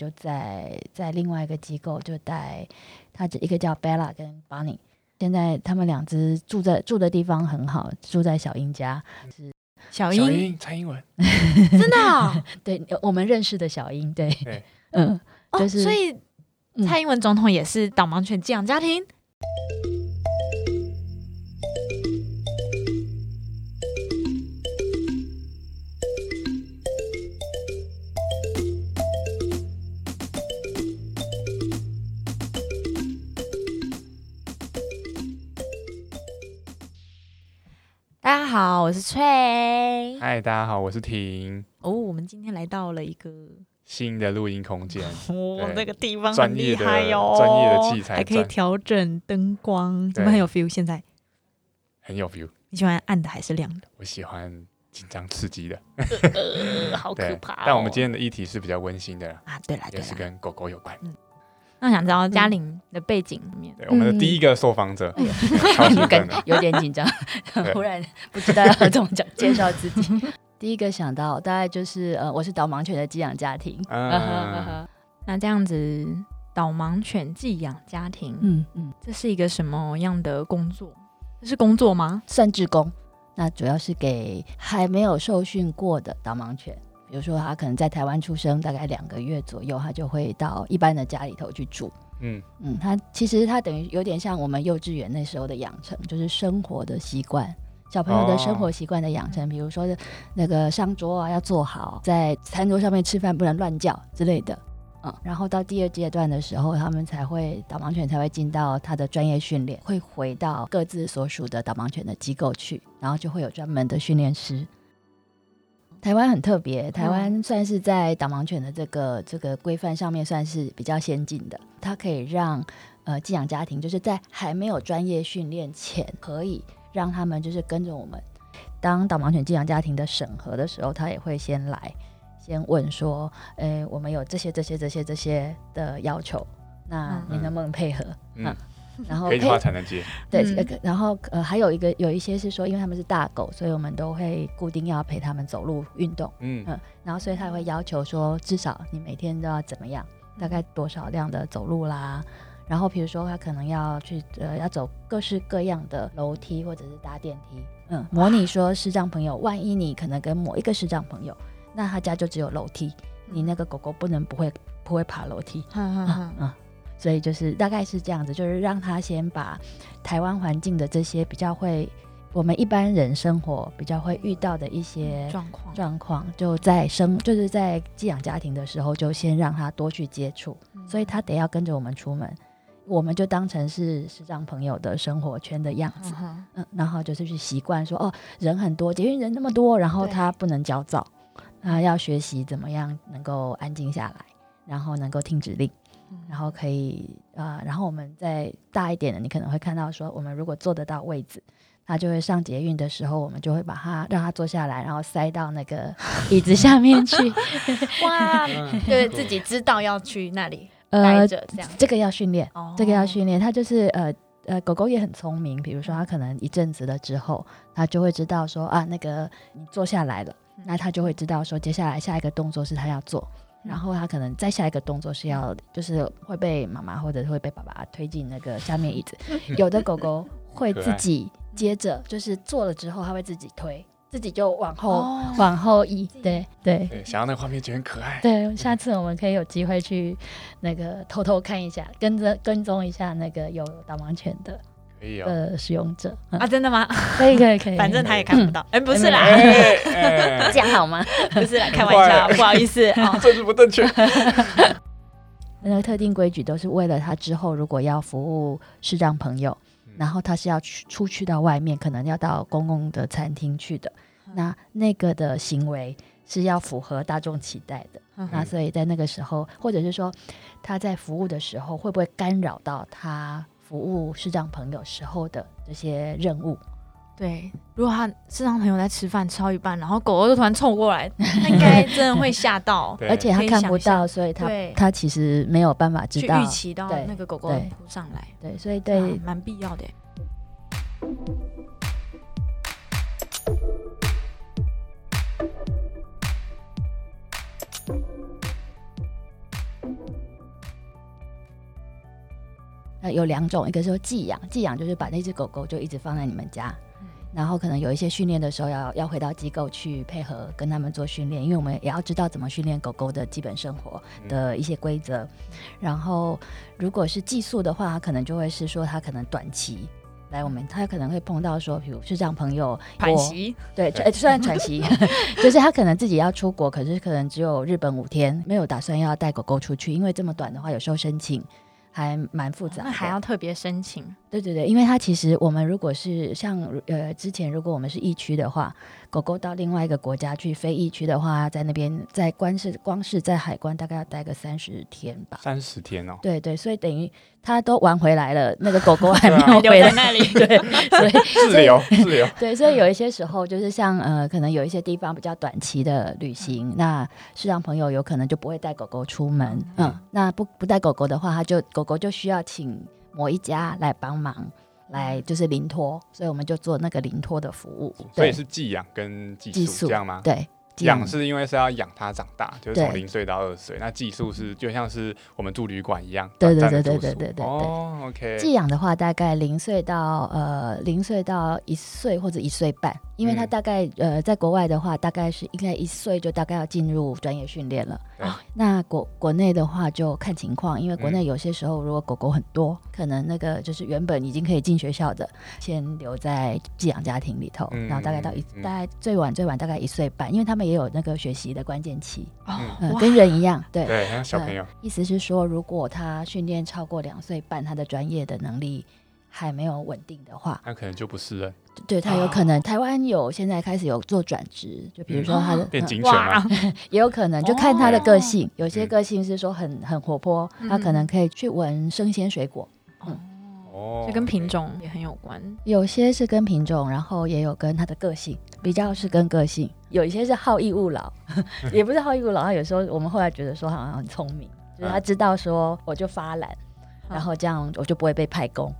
就在在另外一个机构就带他一个叫 Bella 跟 Bonnie，现在他们两只住在住的地方很好，住在小英家，是小小英英蔡英文，真的啊？对我们认识的小英，对，对。嗯，哦，就是所以嗯。蔡英文总统也是导盲犬寄养家庭。好，我是翠。嗨，大家好，我是婷，哦，我们今天来到了一个新的录音空间，哦，对那个地方很厉专业的害哟，专业的器材还可以调整灯光，怎么很有 feel？现在很有 feel，你喜欢暗的还是亮的？我喜欢紧张刺激的。呃，好可，怕、哦。但我们今天的议题是比较温馨的啦，啊，对啦对啦，也是跟狗狗有关。那想知道嘉玲的背景里面，对，我们的第一个受访者，有点紧张，对。忽然不知道要怎么讲介绍自己。第一个想到大概就是呃，我是导盲犬的寄养家庭，嗯，那这样子导盲犬寄养家庭，嗯嗯，这是一个什么样的工作？这是工作吗？算志工，那主要是给还没有受训过的导盲犬。比如说，他可能在台湾出生，大概两个月左右，他就会到一般的家里头去住。嗯嗯，他其实他等于有点像我们幼稚园那时候的养成，就是生活的习惯，小朋友的生活习惯的养成，比如说那个上桌啊要坐好，在餐桌上面吃饭不能乱叫之类的。嗯，然后到第二阶段的时候，他们才会导盲犬才会进到他的专业训练，会回到各自所属的导盲犬的机构去，然后就会有专门的训练师。台湾很特别，台湾算是在导盲犬的这个这个规范上面算是比较先进的，它可以让呃寄养家庭就是在还没有专业训练前，可以让他们就是跟着我们。当导盲犬寄养家庭的审核的时候，他也会先来，先问说，诶，我们有这些这些这些这些的要求，那嗯你能不能配合？嗯，然后可以的话才能接。对，嗯。然后呃还有一个有一些是说，因为他们是大狗，所以我们都会固定要陪他们走路运动，嗯嗯，然后所以他会要求说，至少你每天都要怎么样，大概多少量的走路啦。然后比如说他可能要去呃要走各式各样的楼梯或者是搭电梯，嗯，模拟说视障朋友，万一你可能跟某一个视障朋友，那他家就只有楼梯，你那个狗狗不能不会不会爬楼梯，哼哼哼。嗯，所以就是大概是这样子，就是让他先把台湾环境的这些比较会我们一般人生活比较会遇到的一些状况，状况，就在生就是在寄养家庭的时候，就先让他多去接触，嗯所以他得要跟着我们出门，我们就当成是视障朋友的生活圈的样子嗯，嗯，然后就是去习惯说哦，人很多，捷运人那么多，然后他不能焦躁，他要学习怎么样能够安静下来，然后能够听指令。嗯然后可以呃，然后我们再大一点的，你可能会看到说，我们如果坐得到位置，他就会上捷运的时候，我们就会把他让他坐下来，然后塞到那个 椅子下面去。哇，嗯对自己知道要去那里呃待，着这样，这个要训练，哦这个要训练。它就是呃呃，狗狗也很聪明，比如说它可能一阵子了之后，它就会知道说啊，那个你坐下来了，嗯那它就会知道说接下来下一个动作是它要做。然后他可能再下一个动作是要，就是会被妈妈或者是会被爸爸推进那个下面椅子。有的狗狗会自己接着，就是做了之后，它会自己推，自己就往后、哦往后移。对对对，想要那个画面就很可爱。对，下次我们可以有机会去那个偷偷看一下，跟着跟踪一下那个有导盲犬的可以哦。呃使用者。嗯啊，真的吗？可以可以 可以，反正他也看不到，哎，不是啦，哎哎这样好吗？不是啦，开玩笑，不好意思哦。政治不正确。那个特定规矩都是为了他之后如果要服务视障朋友，嗯然后他是要去出去到外面，可能要到公共的餐厅去的，那那个的行为是要符合大众期待的。嗯那所以在那个时候，或者是说他在服务的时候，会不会干扰到他服务视障朋友时候的这些任务？对，如果他视障朋友在吃饭吃到一半，然后狗狗就突然冲过来，他应该真的会吓到，而且他看不到，所以他他其实没有办法知道。预。期到那个狗狗对。扑上来，对，所以啊对蛮必要的耶。呃，有两种，一个是说寄养，寄养就是把那只狗狗就一直放在你们家，然后可能有一些训练的时候要要回到机构去配合跟他们做训练，因为我们也要知道怎么训练狗狗的基本生活的一些规则。然后如果是寄宿的话，可能就会是说他可能短期。来，我们他可能会碰到说，比如是这样朋友喘息，对，呃虽然喘息，就是他可能自己要出国，可是可能只有日本五天，没有打算要带狗狗出去，因为这么短的话，有时候申请还蛮复杂的，那还要特别申请。对对对，因为它其实我们如果是像呃之前如果我们是疫区的话，狗狗到另外一个国家去非疫区的话，在那边在关是光是在海关大概要待个三十天吧。三十天哦，对对，所以等于它都玩回来了，那个狗狗还没有回来。在那里，对，所以 自留自留，对，所以有一些时候就是像呃，可能有一些地方比较短期的旅行，那是让朋友有可能就不会带狗狗出门，嗯，那不不带狗狗的话，它就狗狗就需要请某一家来帮忙，来就是临托，所以我们就做那个临托的服务，所以是寄养跟寄寄宿宿这样吗？对，寄养是因为是要养它长大，就是从对零岁到二岁。那寄宿是就像是我们住旅馆一样，对对对对对对对对。哦，OK，寄养的话，大概零岁到呃零岁到一岁或者一岁半，因为他嗯。大概、呃在国外的话，大概是应该一岁就大概要进入专业训练了。对。那国国内的话就看情况，因为国嗯。内有些时候如果狗狗很多，可能那个就是原本已经可以进学校的，先留在寄养家庭里头，嗯然后大概到一、嗯。大概最晚最晚大概一岁半，因为他们也有那个学习的关键期，哦嗯，跟人一样，对。对，小朋友，意思是说，如果他训练超过两岁半，他的专业的能力还没有稳定的话，他可能就不是了，对他有可能。台湾有现在开始有做转职，就比如说他的、嗯变警犬 也有可能就看他的个性，有些嗯个性是说很很活泼，嗯他可能可以去闻生鲜水果。哦，这跟品种也很有关。有些是跟品种，然后也有跟它的个性，比较是跟个性。有一些是好逸恶劳，也不是好逸恶劳。他有时候我们后来觉得说他好像很聪明，就是他知道说我就发懒，嗯然后这样我就不会被派工。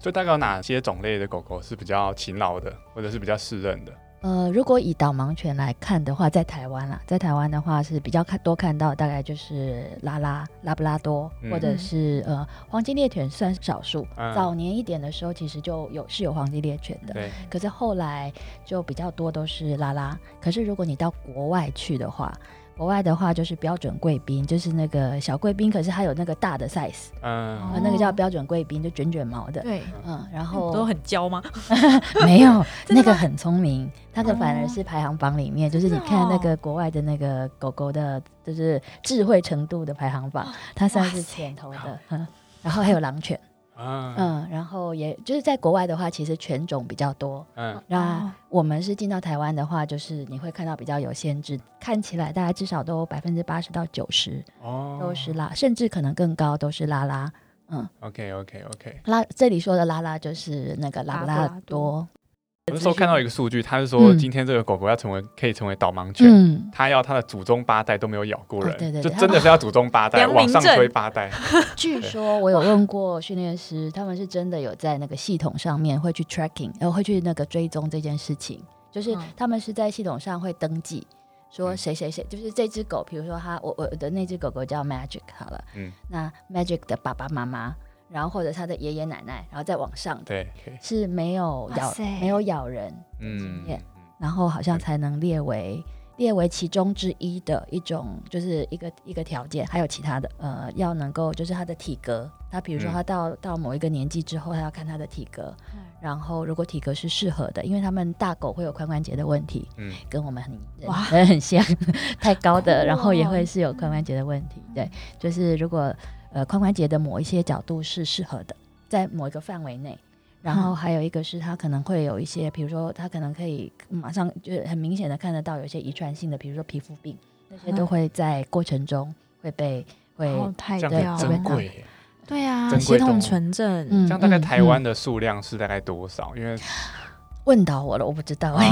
所以大概有哪些种类的狗狗是比较勤劳的，或者是比较适任的？呃，如果以导盲犬来看的话，在台湾啦，在台湾的话是比较看多看到，大概就是拉拉、拉布拉多，嗯或者是呃黄金猎犬算少数。嗯早年一点的时候，其实就有是有黄金猎犬的，可是后来就比较多都是拉拉。可是如果你到国外去的话，国外的话就是标准贵宾，就是那个小贵宾，可是它有那个大的 size，、嗯。呃，那个叫标准贵宾，就卷卷毛的。对，嗯，然后都很娇吗？没有，那个很聪明，那个反而哦是排行榜里面，就是你看那哦个国外的那个狗狗的，就是智慧程度的排行榜，它算是前头的，嗯。然后还有狼犬，啊，嗯，然后也就是在国外的话，其实犬种比较多。嗯，那哦我们是进到台湾的话，就是你会看到比较有限制，看起来大概至少都百分之八十到九十哦，都是拉，甚至可能更高都是拉拉。嗯，OK OK OK。拉这里说的拉拉就是那个拉布拉拉拉多多，我那时候看到一个数据，他是说嗯。今天这个狗狗要成为可以成为导盲犬，嗯，它要它的祖宗八代都没有咬过人，哦对对对就真的是要祖宗八代往上推八代。据说我有问过训练师，他们是真的有在那个系统上面会去 tracking，然后会去那个追踪这件事情，就是嗯。他们是在系统上会登记。说嗯。谁谁谁，就是这只狗，比如说它，我我的那只狗狗叫 Magic 好了，嗯，那 Magic 的爸爸妈妈，然后或者他的爷爷奶奶，然后再往上对，是没有咬没有咬人，嗯经验然后好像才能列为列为其中之一的一种，就是一个一个条件，还有其他的，呃，要能够就是他的体格，他比如说嗯。他到、到某一个年纪之后，他要看他的体格，嗯。然后如果体格是适合的，因为他们大狗会有髋关节的问题，嗯，跟我们很人哇很像，太高的，然后也哦。会是有髋关节的问题，对，就是如果呃髋关节的某一些角度是适合的，在某一个范围内。然后还有一个是他可能会有一些，比如说他可能可以马上就很明显的看得到有一些遗传性的，比如说皮肤病，那些都嗯。会在过程中会被会哦，太这对样很掉珍贵。对啊，珍血统纯正，嗯这样大概嗯。台湾的数量是大概多少？因为问到我了，我不知道，啊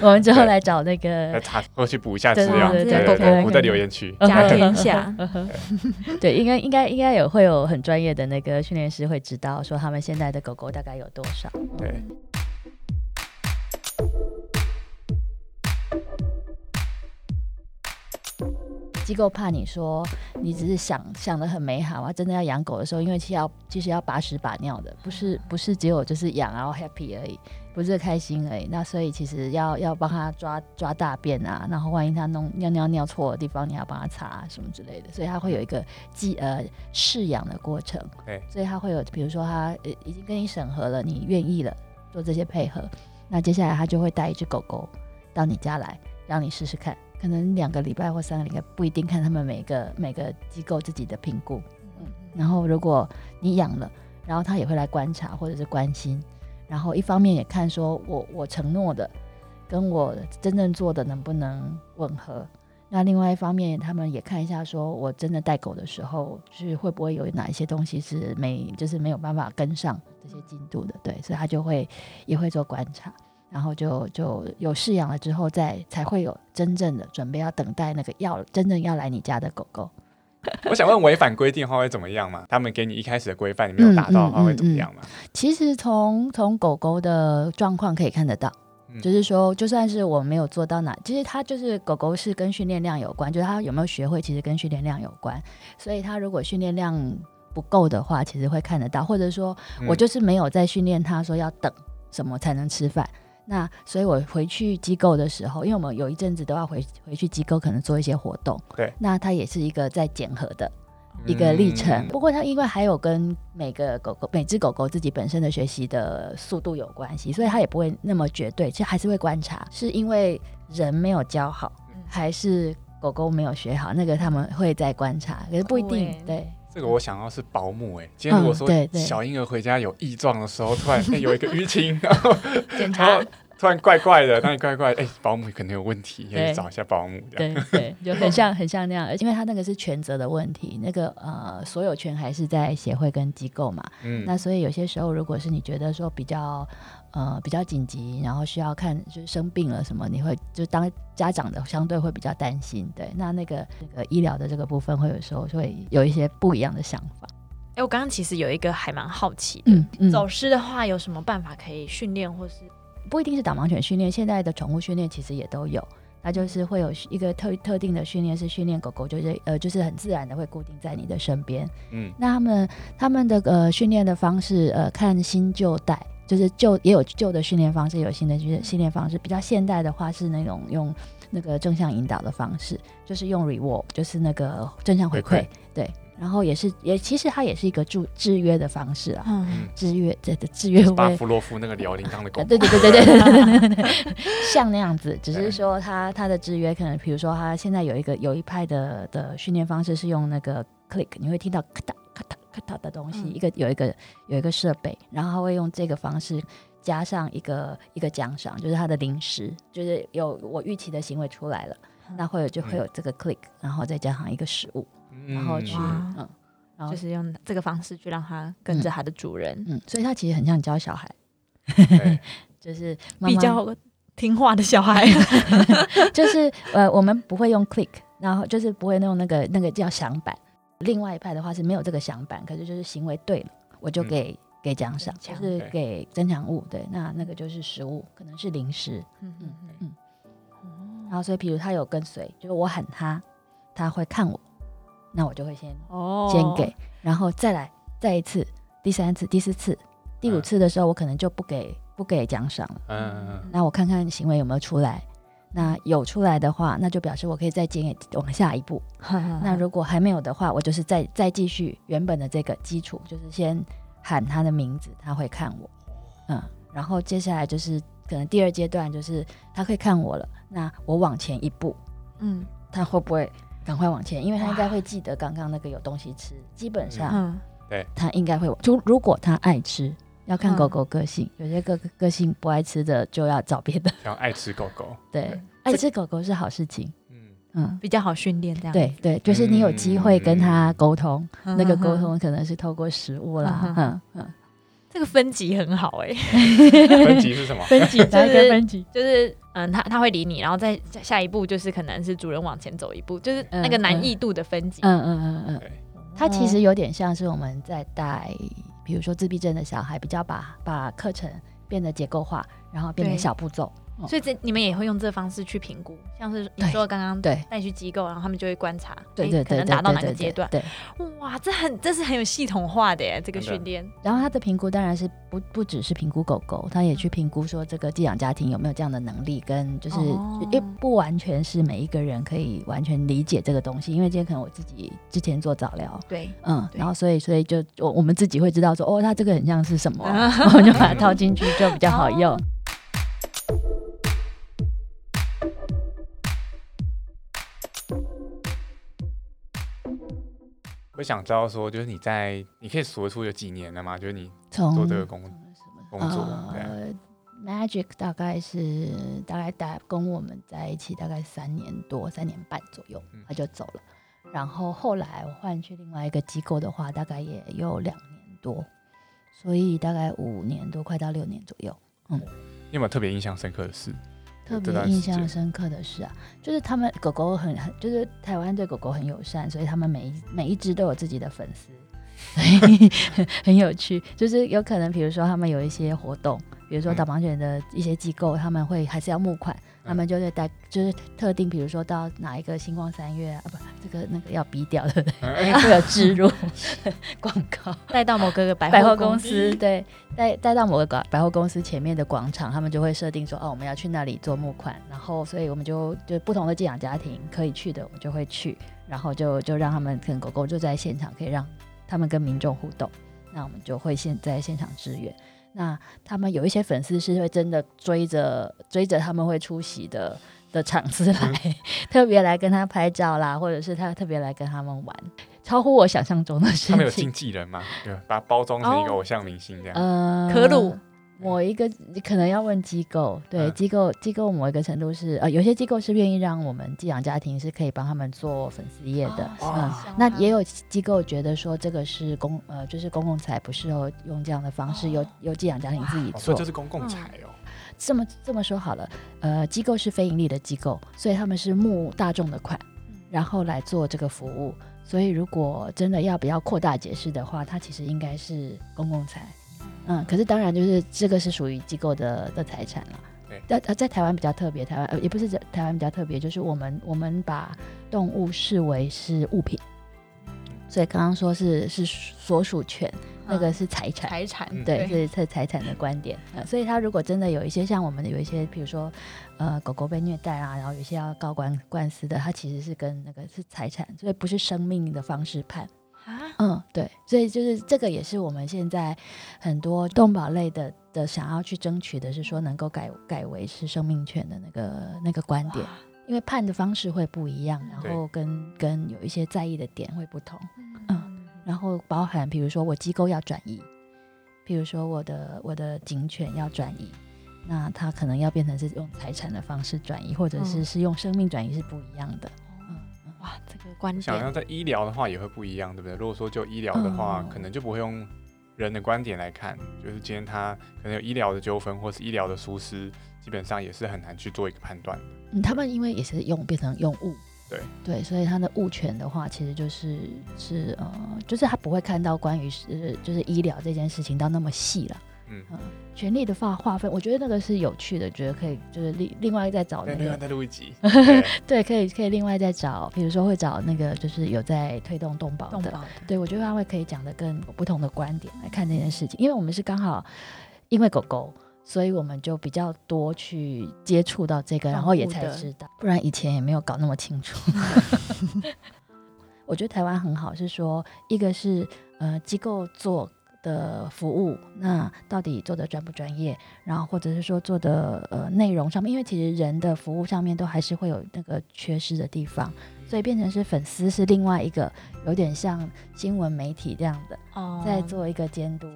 我我们之后对。来找那来个查或去补一下对资料，对对对对对我在留言区。家天下。对，应该应该应该有会有很专业的那个训练师会知道说他们现在的狗狗大概有多少。对，机构怕你说你只是想想的很美好啊，真的要养狗的时候，因为其实要其实要把屎把尿的，不是不是只有就是养然后 happy 而已，不是开心而已。那所以其实要要帮他抓抓大便啊，然后万一他弄尿尿尿错的地方，你要帮他擦、啊、什么之类的，所以他会有一个寄呃试养的过程。对，所以他会有比如说他呃已经跟你审核了，你愿意了做这些配合，那接下来他就会带一只狗狗到你家来，让你试试看。可能两个礼拜或三个礼拜不一定，看他们每个 每个机构自己的评估。嗯，然后如果你养了，然后他也会来观察或者是关心，然后一方面也看说我我承诺的跟我真正做的能不能吻合。那另外一方面，他们也看一下，说我真的带狗的时候，是会不会有哪一些东西是没，就是没有办法跟上这些进度的，对，所以他就会也会做观察。然后就就有饲养了之后，再才会有真正的准备要等待那个要真正要来你家的狗狗。我想问，违反规定的话会怎么样嘛？他们给你一开始的规范，你没有达到的话会怎么样嘛？其实从从狗狗的状况可以看得到，嗯就是说，就算是我没有做到哪，其实它就是狗狗是跟训练量有关，就是它有没有学会，其实跟训练量有关。所以它如果训练量不够的话，其实会看得到，或者说嗯我就是没有在训练它，说要等什么才能吃饭。那所以，我回去机构的时候，因为我们有一阵子都要回回去机构，可能做一些活动。对，那它也是一个在检核的一个历程。嗯不过它因为还有跟每个狗狗、每只狗狗自己本身的学习的速度有关系，所以它也不会那么绝对，其实还是会观察，是因为人没有教好，嗯还是狗狗没有学好？那个他们会在观察，可是不一定欸。对，这个我想要是保姆哎、今天如果说小婴儿回家有异状的时候，突然、哎有一个淤青，然后然 检查。突然怪怪的，那你怪怪，哎、保姆可能有问题，可以对。找一下保姆。对对，就很像很像那样，因为他那个是权责的问题，那个呃所有权还是在协会跟机构嘛，嗯，那所以有些时候，如果是你觉得说比较呃比较紧急，然后需要看就是生病了什么，你会就当家长的相对会比较担心，对，那那个那个医疗的这个部分会有时候会有一些不一样的想法。哎、我刚刚其实有一个还蛮好奇的，嗯嗯，走失的话有什么办法可以训练，或是不一定是导盲犬训练，现在的宠物训练其实也都有。它就是会有一个特特定的训练，是训练狗狗，就是呃，就是很自然的会固定在你的身边。嗯那他们他们的呃训练的方式，呃，看新旧代，就是旧也有旧的训练方式，也有新的训训练方式。比较现代的话是那种用那个正向引导的方式，就是用 reward，就是那个正向回馈，对。然后也是也其实它也是一个制制约的方式啊，嗯。制约这的制约巴甫洛夫那个摇铃铛的 狗呃，对对对对对对对对对 对，像那样子，只是说它它的制约可能，比如说它现在有一个有一派的的训练方式是用那个 click，你会听到咔嗒咔嗒咔嗒的东西，嗯一个有一个有一个设备，然后他会用这个方式加上一个一个奖赏，就是他的零食，就是有我预期的行为出来了，那会有就会有这个 click，然后再加上一个食物，然后去嗯。然后就是用这个方式去让它跟着它的主人，嗯，所以它其实很像教小孩，对 就是比较听话的小孩。就是呃，我们不会用 click，然后就是不会用那个那个叫响板。另外一派的话是没有这个想法，可是就是行为对了，我就嗯给、给奖赏，就是给增强物。对，那那个就是食物，可能是零食。嗯嗯嗯然后所以，比如他有跟随，就是我喊他，他会看我，那我就会先哦先给，然后再来再一次，第三次、第四次、第五嗯次的时候，我可能就不给不给奖赏了。嗯嗯嗯那我看看行为有没有出来。那有出来的话，那就表示我可以再接往下一步。那如果还没有的话，我就是再再继续原本的这个基础，就是先喊他的名字，他会看我，嗯，然后接下来就是可能第二阶段就是他会看我了，那我往前一步，嗯他会不会赶快往前？因为他应该会记得刚刚那个有东西吃，基本上嗯他应该会往，就如果他爱吃。要看嗯狗狗个性，有些个个性不爱吃的就要找别的。要爱吃狗狗，对对，爱吃狗狗是好事情。嗯，嗯，比较好训练这样。对对，就是你有机会跟他沟通，嗯，那个沟通可能是透过食物啦嗯，嗯嗯，这个分级很好哎，分级是什么？分级就是分级？就是嗯，他他会理你，然后再下下一步就是可能是主人往前走一步，就是那个难易度的分级。嗯嗯嗯嗯，对，它其实有点像是我们在带，比如说自闭症的小孩，比较把把课程变得结构化，然后变成小步骤。所以这你们也会用这方式去评估，像是你说刚刚对带去机构，然后他们就会观察，对对对，可能达到哪个阶段。对，哇，这很这是很有系统化的耶，这个训练。然后他的评估当然是不不只是评估狗狗，他也去评估说这个寄养家庭有没有这样的能力，跟就是也不完全是每一个人可以完全理解这个东西，因为今天可能我自己之前做早疗。对，嗯，然后所以所以就我我们自己会知道说，哦，它这个很像是什么，我们就把它套进去就比较好用。我想知道说，就是你在你可以数得出有几年了吗？就是你从做这个工工作，呃，Magic 大概是大概大跟我们在一起大概三年多、三年半左右嗯，他就走了。然后后来我换去另外一个机构的话，大概也有两年多，所以大概五年多，快到六年左右。嗯你有没有特别印象深刻的事？特别印象深刻的是啊，就是他们狗狗很很，就是台湾对狗狗很友善，所以他们每一每一只都有自己的粉丝，所以 很有趣。就是有可能，比如说他们有一些活动，比如说嗯导盲犬的一些机构，他们会还是要募款，他们就会带，就是特定，比如说到哪一个星光三月啊，不，这个那个要逼掉，对不对？哎会有植入 广告。带到某个百百货公公司对带 带到某个百百货公司前面的广场，他们就会设定说哦，我们要去那里做募款，然后所以我们就就不同的寄养家庭可以去的，我们就会去，然后就就让他们跟狗狗就在现场，可以让他们跟民众互动，那我们就会现在现场支援。那他们有一些粉丝是会真的追着追着他们会出席的的场次来，特别来跟他拍照啦，或者是他特别来跟他们玩，超乎我想象中的事情。他们有经纪人吗？对，把它包装成一个哦偶像明星这样。呃，可鲁某一个可能要问机构，对、嗯机构机构某一个程度是呃，有些机构是愿意让我们寄养家庭是可以帮他们做粉丝页的，哦嗯，那也有机构觉得说这个是公呃就是公共财不适合用这样的方式，由由寄养家庭自己做以这。是公共财哦。这么这么说好了，呃，机构是非盈利的机构，所以他们是募大众的款，然后来做这个服务。所以如果真的要不要扩大解释的话，它其实应该是公共财。嗯，可是当然就是这个是属于机构的的财产了。对在呃在台湾比较特别，台湾呃也不是在台湾比较特别，就是我们我们把动物视为是物品，所以刚刚说是是所属权，那个是财产。财产，嗯对，这是财财产的观点。呃，所以他如果真的有一些像我们的有一些，比如说呃狗狗被虐待啊，然后有些要告官官司的，他其实是跟那个是财产，所以不是生命的方式判。啊，嗯，对，所以就是这个也是我们现在很多动保类的的想要去争取的是说能够改改为是生命权的那个那个观点，因为判的方式会不一样，然后跟跟有一些在意的点会不同。嗯，然后包含比如说我机构要转移，比如说我的我的警犬要转移，那它可能要变成是用财产的方式转移，或者是嗯是用生命转移是不一样的。哇，这个观想要点，在医疗的话也会不一样，对不对？如果说就医疗的话，嗯可能就不会用人的观点来看，就是今天他可能有医疗的纠纷或是医疗的疏失，基本上也是很难去做一个判断的。嗯，他们因为也是用变成用物，对对，所以他的物权的话，其实就是是呃，就是他不会看到关于是就是医疗这件事情到那么细了。嗯，嗯，权力的划划分，我觉得那个是有趣的，觉得可以就是另另外再找另外个再录一集。对对，可以可以另外再找，比如说会找那个就是有在推动动保的，对我觉得他会可以讲的更有不同的观点来看这件事情，因为我们是刚好因为狗狗。所以我们就比较多去接触到这个，然后也才知道，不然以前也没有搞那么清楚。我觉得台湾很好，是说一个是呃机构做的服务，那到底做的专不专业，然后或者是说做的呃内容上面，因为其实人的服务上面都还是会有那个缺失的地方，所以变成是粉丝是另外一个有点像新闻媒体这样的，哦。在做一个监督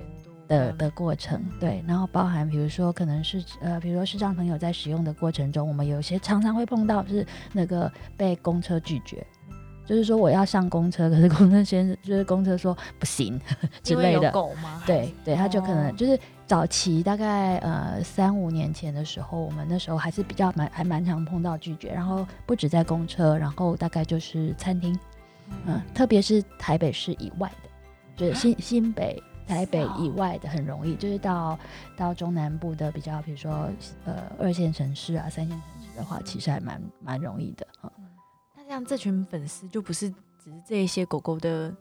的嗯。的过程，对，然后包含比如说可能是呃，比如说视障朋友在使用的过程中，我们有些常常会碰到是那个被公车拒绝。就是说我要上公车，可是公车先生就是公车说不行 之类的，狗吗？对对，他就可能哦就是早期大概呃三五年前的时候，我们那时候还是比较蛮还蛮常碰到拒绝，然后不止在公车，然后大概就是餐厅，嗯，特别是台北市以外的，就是新 新北台北以外的很容易，就是到到中南部的比较，比如说呃二线城市啊、三线城市的话，其实还蛮蛮容易的。嗯那这群粉丝就不是只是这一些狗狗的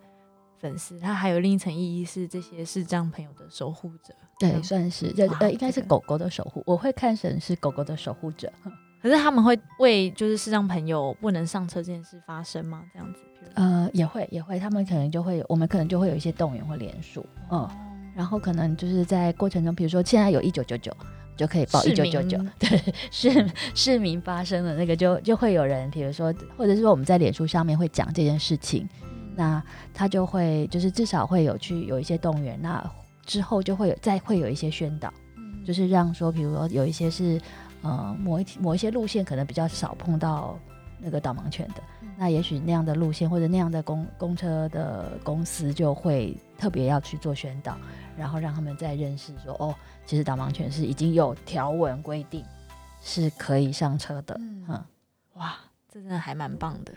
粉丝，它还有另一层意义是这些视障朋友的守护者。对，嗯算是这呃，应该是狗狗的守护，我会看成是狗狗的守护者。可是他们会为就是视障朋友不能上车这件事发生吗？这样子，呃，也会也会，他们可能就会，我们可能就会有一些动员或联署，嗯，然后可能就是在过程中，比如说现在有一九九九，就可以报市一九九九，对，市市民发生的那个就就会有人，比如说，或者是说我们在脸书上面会讲这件事情，那他就会就是至少会有去有一些动员，那之后就会有再会有一些宣导，嗯。就是让说，比如说有一些是呃某一某一些路线可能比较少碰到那个导盲犬的，嗯。那也许那样的路线或者那样的公公车的公司就会特别要去做宣导，然后让他们再认识说，哦，其实导盲犬是已经有条文规定是可以上车的，嗯嗯哇，这真的还蛮棒的。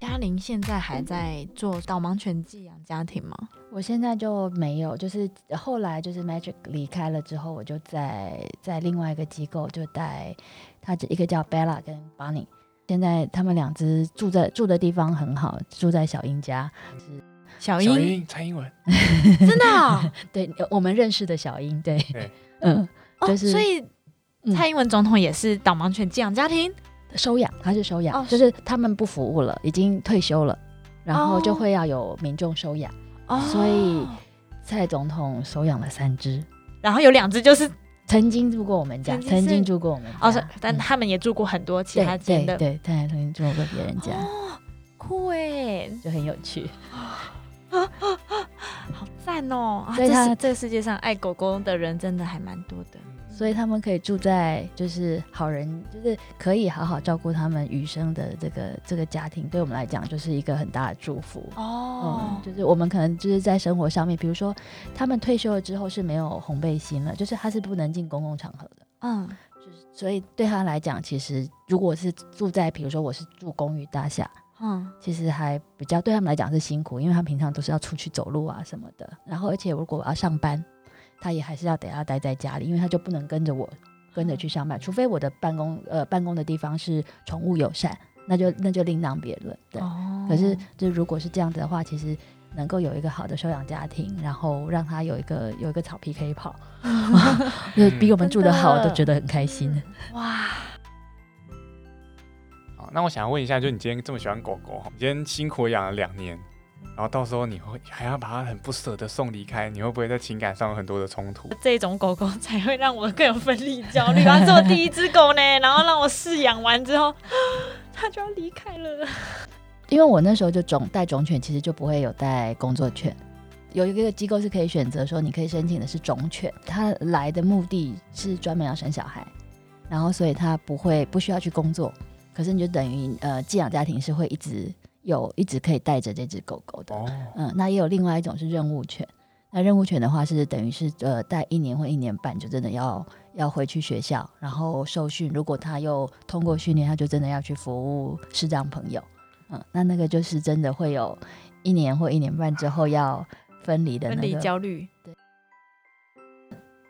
嘉玲现在还在做导盲犬寄养家庭吗？我现在就没有，就是后来就是 Magic 离开了之后，我就在在另外一个机构就带他一个叫 Bella 跟 Bonnie，现在他们两只住在住的地方很好，住在小英家，小英小英？蔡英文，真的啊？对呃我们认识的小英，对，对。嗯，哦，就是所以嗯。蔡英文总统也是导盲犬寄养家庭。收养，他是收养，哦就是他们不服务了，已经退休了，然后就哦。会要有民众收养。哦。所以蔡总统收养了三只，然后有两只就是曾经住过我们家，曾经住过我们家，哦，是但嗯他们也住过很多其他对间的，对对，他也曾经住过别人家，哦，酷哎，就很有趣。好赞哦！啊，所以他这是这个世界上爱狗狗的人真的还蛮多的。所以他们可以住在就是好人，就是可以好好照顾他们余生的这个这个家庭，对我们来讲就是一个很大的祝福。哦嗯，就是我们可能就是在生活上面，比如说他们退休了之后是没有红背心了，就是他是不能进公共场合的。嗯，就是所以对他来讲，其实如果是住在，比如说我是住公寓大厦，嗯，其实还比较对他们来讲是辛苦，因为他平常都是要出去走路啊什么的。然后而且如果我要上班，他也还是要得要待在家里，因为他就不能跟着我跟着去上班，除非我的办公呃办公的地方是宠物友善，那就那就另当别论。对，哦可是就如果是这样子的话，其实。能够有一个好的收养家庭，然后让他有一个有一个草皮可以跑，就比我们住的好，真的都觉得很开心。哇，好，那我想要问一下，就你今天这么喜欢狗狗，你今天辛苦养了两年，然后到时候你会还要把它很不舍得送离开，你会不会在情感上有很多的冲突？这种狗狗才会让我更有分离焦虑啊！是我第一只狗呢，然后让我饲养完之后，它就要离开了。因为我那时候就种带种犬，其实就不会有带工作犬。有一个机构是可以选择说，你可以申请的是种犬，它来的目的是专门要生小孩，然后所以它不会不需要去工作，可是你就等于呃寄养家庭是会一直有一直可以带着这只狗狗的。哦，嗯，那也有另外一种是任务犬。那任务犬的话是等于是呃带一年或一年半，就真的要要回去学校，然后受训。如果他又通过训练，他就真的要去服务视障朋友。嗯，那那个就是真的会有一年或一年半之后要分离的分离那个。焦虑，对。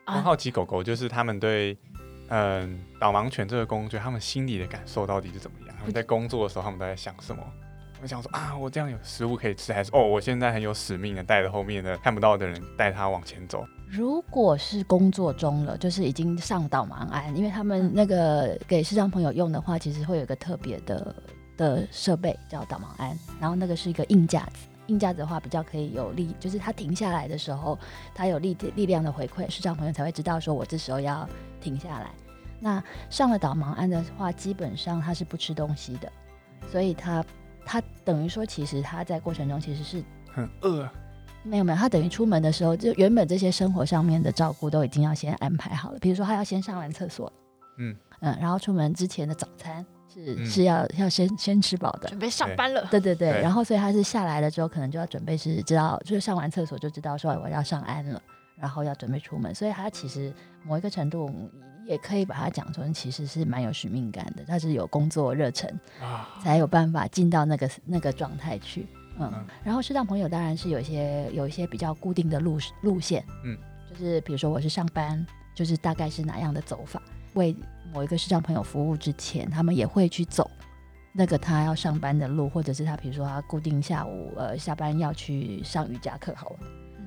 啊，我好奇狗狗就是他们对嗯导盲犬这个工具，他们心里的感受到底是怎么样？他们在工作的时候，他们都在想什么？我想说啊，我这样有食物可以吃，还是哦，我现在很有使命的带着后面的看不到的人带他往前走。如果是工作中了，就是已经上导盲鞍，因为他们那个给视障朋友用的话，其实会有一个特别的的设备叫导盲鞍，然后那个是一个硬架子。硬架子的话比较可以有力，就是它停下来的时候，它有力力量的回馈，视障朋友才会知道说我这时候要停下来。那上了导盲鞍的话，基本上他是不吃东西的，所以它它等于说其实他在过程中其实是很饿，没有没有，他等于出门的时候，就原本这些生活上面的照顾都已经要先安排好了。比如说，他要先上完厕所，嗯嗯，然后出门之前的早餐是、嗯是要要先先吃饱的。准备上班了。对对对，对然后所以他是下来了之后，可能就要准备是知道，就是上完厕所就知道说我要上安了，然后要准备出门，所以他其实某一个程度也可以把它讲成其实是蛮有使命感的，他是有工作热忱，啊，才有办法进到那个那个状态去。嗯嗯，然后视障朋友当然是有一些有一些比较固定的路路线，嗯，就是比如说我是上班，就是大概是哪样的走法，为某一个视障朋友服务之前，他们也会去走那个他要上班的路，或者是他比如说他固定下午呃下班要去上瑜伽课好了，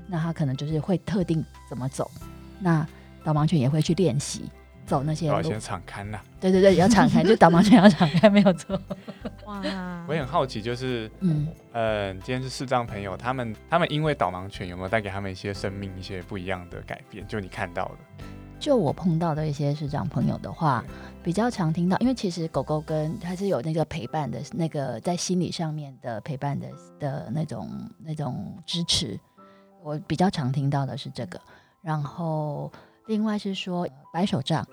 那他可能就是会特定怎么走，那导盲犬也会去练习走那些路要先，敞开呐。对对对，要敞开，就导盲犬要敞开，没有错，哇，我也很好奇，就是嗯。呃，今天是视障朋友，他们他们因为导盲犬有没有带给他们一些生命一些不一样的改变？就你看到的，就我碰到的一些视障朋友的话，比较常听到，因为其实狗狗跟它是有那个陪伴的，那个在心理上面的陪伴的的那种那种支持，我比较常听到的是这个。然后另外是说白手杖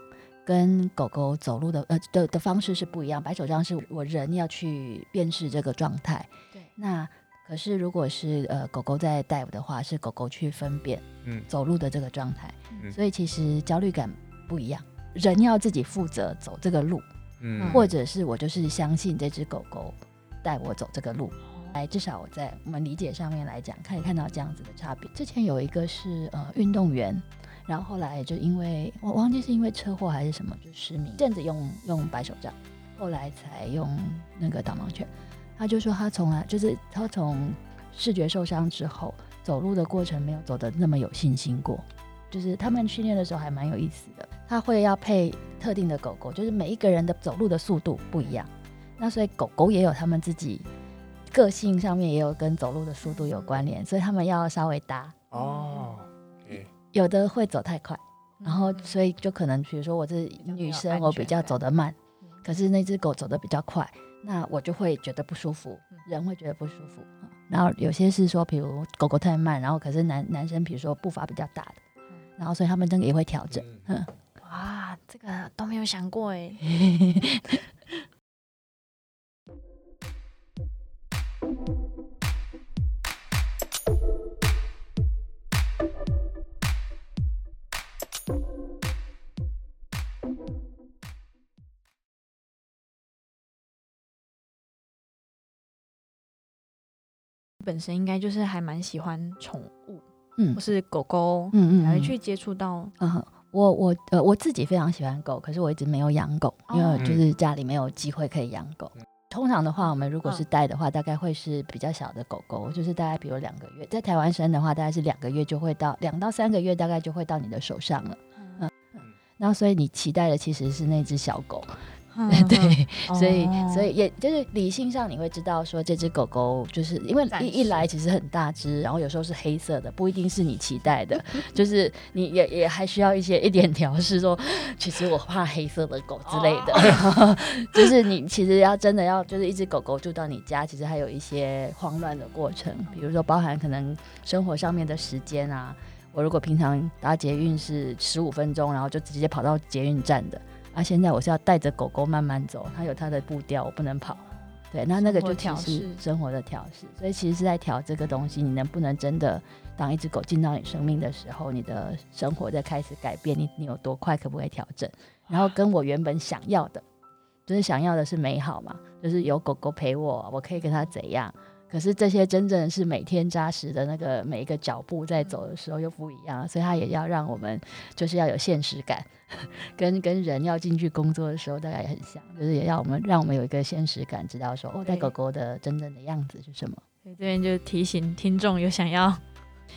跟狗狗走路的呃的的方式是不一样，白手杖是我人要去辨识这个状态，对，那可是如果是呃狗狗在带的话，是狗狗去分辨嗯走路的这个状态。嗯所以其实焦虑感不一样，人要自己负责走这个路，嗯或者是我就是相信这只狗狗带我走这个路。来，至少我在我们理解上面来讲，可以看到这样子的差别。之前有一个是呃运动员，然后后来就因为我忘记是因为车祸还是什么，就失明，一阵子用用白手杖，后来才用那个导盲犬。他就说他从来就是他从视觉受伤之后，走路的过程没有走得那么有信心过。就是他们训练的时候还蛮有意思的，他会要配特定的狗狗，就是每一个人的走路的速度不一样，那所以狗狗也有他们自己个性上面也有跟走路的速度有关联，所以他们要稍微搭，哦有的会走太快，然后嗯所以就可能比如说我是女生，我比较走得慢，可是那只狗走得比较快，那我就会觉得不舒服，人会觉得不舒服。然后有些是说，比如狗狗太慢，然后可是男男生比如说步伐比较大的，然后所以他们这个也会调整。嗯嗯，哇，这个都没有想过哎。本身应该就是还蛮喜欢宠物，嗯或是狗狗，嗯才会去接触到。嗯，我我呃我自己非常喜欢狗，可是我一直没有养狗，因为哦就是家里没有机会可以养狗。通常的话，我们如果是带的话，大概会是比较小的狗狗，就是大概比如两个月，在台湾生的话，大概是两个月就会到，两到三个月大概就会到你的手上了。嗯然后所以你期待的其实是那只小狗，嗯 对，所以哦。所以也就是理性上你会知道说这只狗狗就是因为一一来其实很大只，然后有时候是黑色的，不一定是你期待的，就是你也也还需要一些一点调试，说其实我怕黑色的狗之类的，哦。就是你其实要真的要就是一只狗狗住到你家，其实还有一些慌乱的过程，比如说包含可能生活上面的时间啊。我如果平常搭捷运是十五分钟，然后就直接跑到捷运站的，啊，现在我是要带着狗狗慢慢走，它有它的步调，我不能跑。对，那那个就其实是调试生活的调试，所以其实是在调这个东西，你能不能真的当一只狗进到你生命的时候，你的生活在开始改变，你你有多快可不可以调整？然后跟我原本想要的，就是想要的是美好嘛，就是有狗狗陪我，我可以跟它怎样。可是这些真正是每天扎实的那个每一个脚步在走的时候又不一样，所以他也要让我们就是要有现实感，跟跟人要进去工作的时候大概也很像，就是也要我们让我们有一个现实感，知道说哦，带狗狗的真正的样子是什么。对这边就提醒听众有想要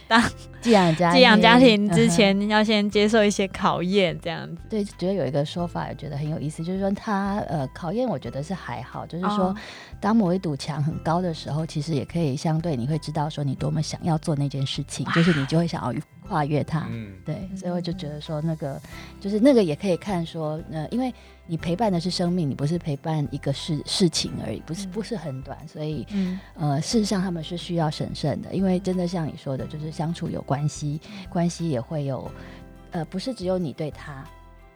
寄养家寄养家庭之前，要先接受一些考验，这样子。对，觉得有一个说法，也觉得很有意思，就是说他呃考验，我觉得是还好，就是说、哦当某一堵墙很高的时候，其实也可以相对你会知道说你多么想要做那件事情，就是你就会想要跨越它。嗯，对，所以我就觉得说，那个就是那个也可以看说，呃，因为你陪伴的是生命，你不是陪伴一个事事情而已，不是嗯不是很短，所以嗯，呃，事实上他们是需要审慎的，因为真的像你说的，就是相处有关系，关系也会有，呃，不是只有你对他，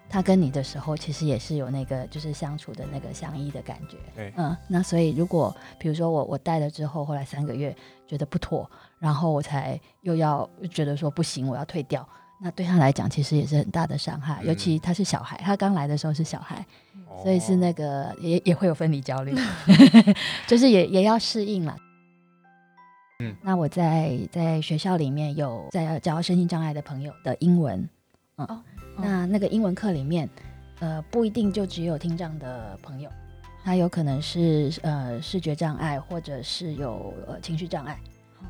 他跟你的时候，其实也是有那个就是相处的那个相依的感觉。对嗯，那所以如果比如说我我带了之后，后来三个月觉得不妥，然后我才又要觉得说不行，我要退掉。那对他来讲，其实也是很大的伤害，尤其他是小孩，他刚来的时候是小孩，所以是那个也也会有分离焦虑，就是也也要适应了。嗯。那我在在学校里面有在教身心障碍的朋友的英文，嗯，哦。那那个英文课里面，呃，不一定就只有听障的朋友，他有可能是呃视觉障碍，或者是有呃情绪障碍，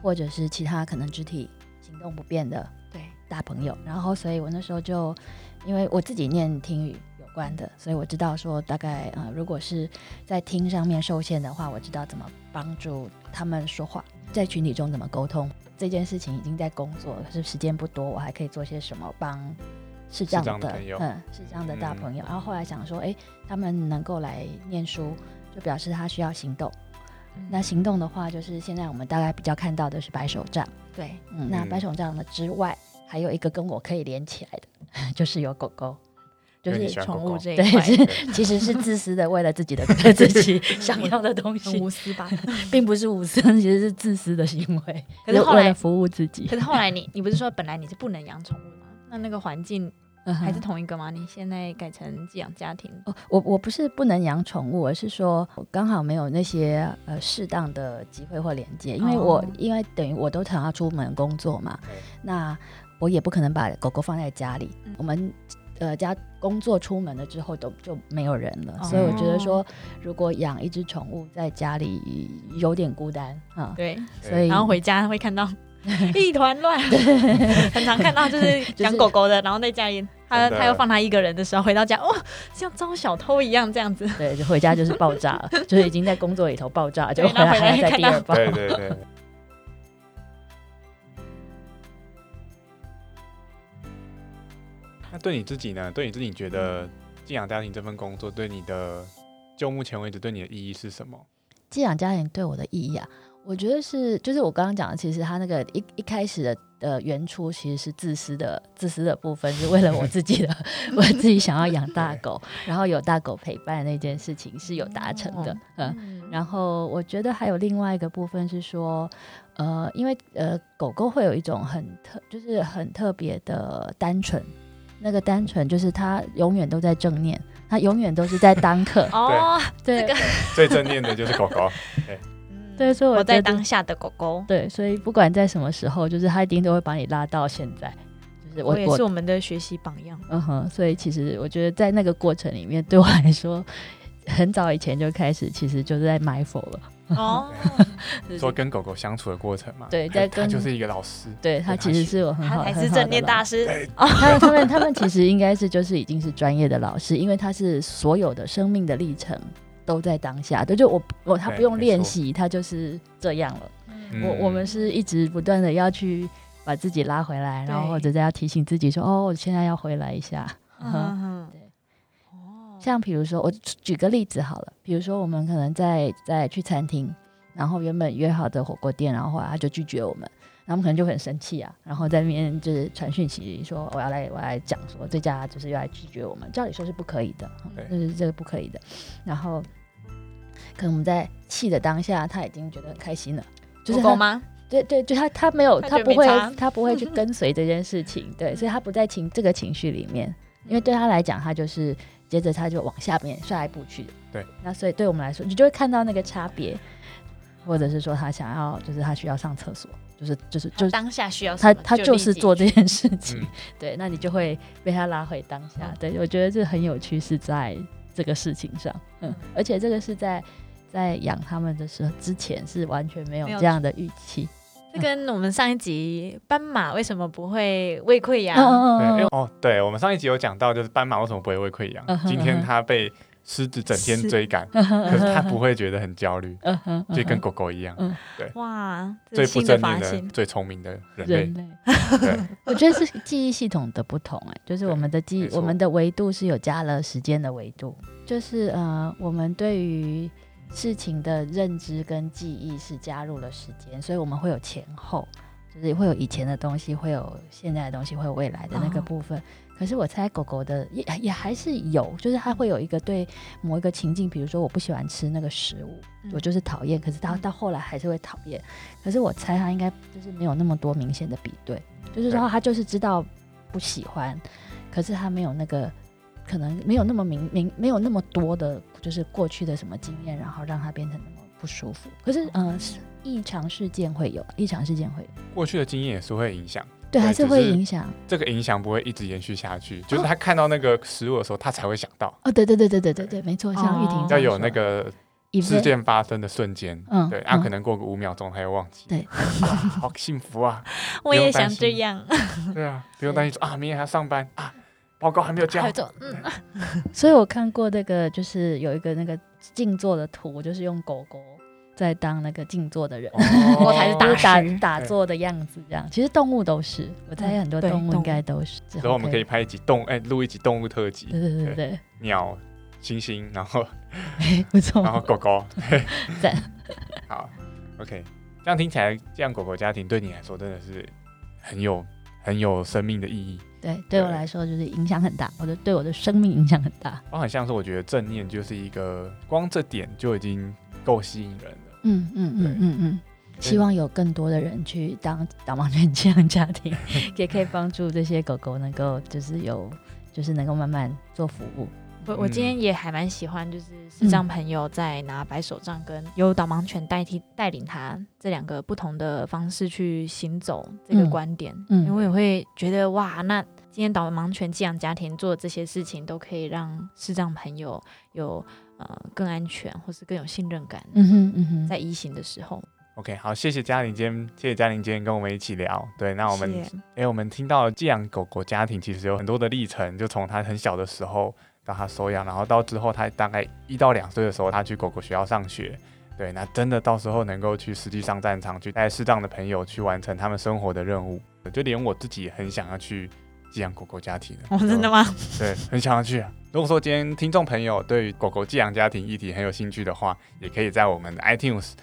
或者是其他可能肢体行动不便的对，大朋友。然后，所以我那时候就因为我自己念听语有关的，所以我知道说大概呃，如果是在听上面受限的话，我知道怎么帮助他们说话，在群体中怎么沟通。这件事情已经在工作了，可是时间不多，我还可以做些什么帮是这样的的朋友嗯视障的大嗯朋友？然后后来想说，哎，他们能够来念书，就表示他需要行动。那行动的话，就是现在我们大概比较看到的是白手杖。对，嗯，那嗯白手杖的之外，还有一个跟我可以连起来的，就是有狗狗，就是宠物这一块 其实是自私的，为了自己的 自己想要的东西，无私吧？并不是无私，其实是自私的行为，可是后来服务自己可，是后来你你不是说本来你是不能养宠物吗？那那个环境还是同一个吗？你现在改成寄养家庭？哦，我我不是不能养宠物，而是说我刚好没有那些呃适当的机会或连接，因为我、哦因为等于我都常要出门工作嘛，对那我也不可能把狗狗放在家里，嗯。我们。呃，家工作出门了之后都就没有人了，哦。所以我觉得说，如果养一只宠物在家里有点孤单啊，对，所以然后回家会看到 一团乱，很常看到 就是养狗狗的，然后在家里他他又放他一个人的时候，回到家哦，像招小偷一样这样子。对，就回家就是爆炸了，就是已经在工作里头爆炸，就回来还要再第二爆。对对对。那对你自己呢？对你自己觉得寄养家庭这份工作对你的，就目前为止对你的意义是什么？寄养家庭对我的意义啊，我觉得是，就是我刚刚讲的，其实他那个一一开始的的原初其实是自私的，自私的部分是为了我自己的，我自己想要养大狗，然后有大狗陪伴那件事情是有达成的，嗯。嗯，然后我觉得还有另外一个部分是说，呃，因为呃，狗狗会有一种很特，就是很特别的单纯，那个单纯就是他永远都在正念，他永远都是在当刻哦，对 这个 最正念的就是狗狗。对，所以我我在当下的狗狗。对，所以不管在什么时候，就是他一定都会把你拉到现在，就是我我也是我们的学习榜样。嗯哼，所以其实我觉得在那个过程里面，对我来说，很早以前就开始，其实就是在埋伏了。哦，说跟狗狗相处的过程嘛，对在跟它就是一个老师，对他其实是我很他好，才是正念大师。哦他他们他们其实应该是就是已经是专业的老师，因为他是所有的生命的历程都在当下，对，就我我他不用练习，他就是这样了。嗯。我我们是一直不断的要去把自己拉回来，然后或者再要提醒自己说，哦，我现在要回来一下。像比如说，我举举个例子好了，比如说我们可能在在去餐厅，然后原本约好的火锅店，然后后来他就拒绝我们，然后我们可能就很生气啊，然后在那边就是传讯息说我要来我要来讲说这家就是要来拒绝我们，照理说是不可以的，对就是这个不可以的。然后可能我们在气的当下，他已经觉得很开心了，就是他狗狗吗？对对，就他他没有，他他不会他不会去 跟随这件事情，对，所以他不在情这个情绪里面，因为对他来讲，他就是接着他就往下面下一步去，对，那所以对我们来说，你就会看到那个差别，或者是说他想要，就是他需要上厕所，就是就是就是当下需要他他就是做这件事情，嗯。对，那你就会被他拉回当下，对我觉得这很有趣，是在这个事情上，嗯，而且这个是在。在养他们的时候，之前是完全没有这样的预期。这跟我们上一集斑马为什么不会胃溃疡？嗯对，因为哦，对我们上一集有讲到，就是斑马为什么不会胃溃疡今天它被狮子整天追赶，可可是它不会觉得很焦虑，就跟狗狗一样，对。哇，最不正念的、最聪明的人类人。类，对，我觉得是记忆系统的不同哎、就是我们的记忆，我们的维度是有加了时间的维度，就是呃，我们对于事情的认知跟记忆是加入了时间，所以我们会有前后，就是会有以前的东西，会有现在的东西，会有未来的那个哦部分。可是我猜狗狗的也也还是有，就是它会有一个对某一个情境，比如说我不喜欢吃那个食物，嗯我就是讨厌，可是它到后来还是会讨厌。可是我猜它应该就是没有那么多明显的比对，就是说它就是知道不喜欢，可是它没有那个可能没有那么明明没有那么多的，就是过去的什么经验，然后让他变成那么不舒服。可是呃，异常事件会有，异常事件会有，过去的经验也是会影响，对，还是会影响。这个影响不会一直延续下去，就是他看到那个食物的时候，他才会想到，哦，对对对对对对对，没错，像玉婷哦这样说要有那个事件发生的瞬间，嗯对，啊，嗯。可能过个五秒钟他又忘记，对，好幸福啊，我也想这样。对啊，不用担心说啊，明天还要上班啊，报告还没有交还有，这种嗯，所以我看过那个，就是有一个那个静坐的图，就是用狗狗在当那个静坐的人，哦。我才是就是打打坐的样子，这样。其实动物都是，我猜很多动物应该都是。之之后我们可以拍一集动，哎，录一集动物特辑，对对对对鸟、猩猩，然后对，不错。然。后狗狗，赞。好，OK，这样听起来，这样狗狗家庭对你来说真的是很有很有生命的意义。对，对我对来说就是影响很大，我的对我的生命影响很大。我很像是我觉得正念就是一个光这点就已经够吸引人了。嗯嗯嗯嗯嗯。希望有更多的人去当导盲犬这样家庭，也可以帮助这些狗狗能够就是有就是能够慢慢做服务。我我今天也还蛮喜欢，就是视障朋友在拿白手杖跟由导盲犬代替带领他这两个不同的方式去行走这个嗯。观点，嗯。因为我也会觉得哇，那今天导盲犬寄养家庭做这些事情，都可以让视障朋友有呃更安全或是更有信任感，嗯哼嗯哼，在移行的时候。OK，好，谢谢嘉玲今天，谢谢嘉玲今天跟我们一起聊。对，那我们哎、我们听到寄养狗狗家庭其实有很多的历程，就从他很小的时候到他收养，然后到之后他大概一到两岁的时候，他去狗狗学校上学。对，那真的到时候能够去实际上战场，去带适当的朋友去完成他们生活的任务，就连我自己也很想要去寄养狗狗家庭哦，真的吗？对，很想要去啊。如果说今天听众朋友对于狗狗寄养家庭议题很有兴趣的话，也可以在我们的 iTunes、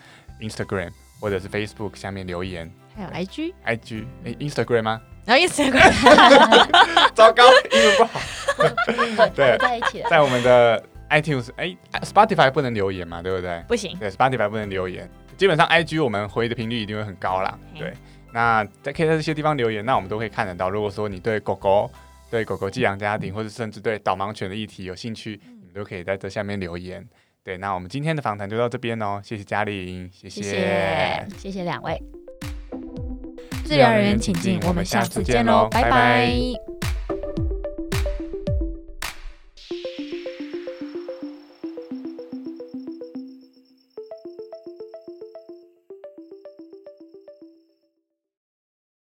Instagram 或者是 Facebook 下面留言。还有 IG，IG 诶 Instagram 吗？然后 Instagram，糟糕，英文不好。对在一起了。在我们的 iTunes，哎、Spotify 不能留言嘛，对不对？不行，对，Spotify 不能留言。基本上 IG 我们回的频率一定会很高啦。嘿对，那在可以在这些地方留言，那我们都可以看得到。如果说你对狗狗、对狗狗寄养家庭，或者甚至对导盲犬的议题有兴趣，你们都可以在这下面留言。对，那我们今天的访谈就到这边哦，谢谢嘉玲，谢谢谢谢谢两位。治疗人员请进，我们下次见喽，拜拜。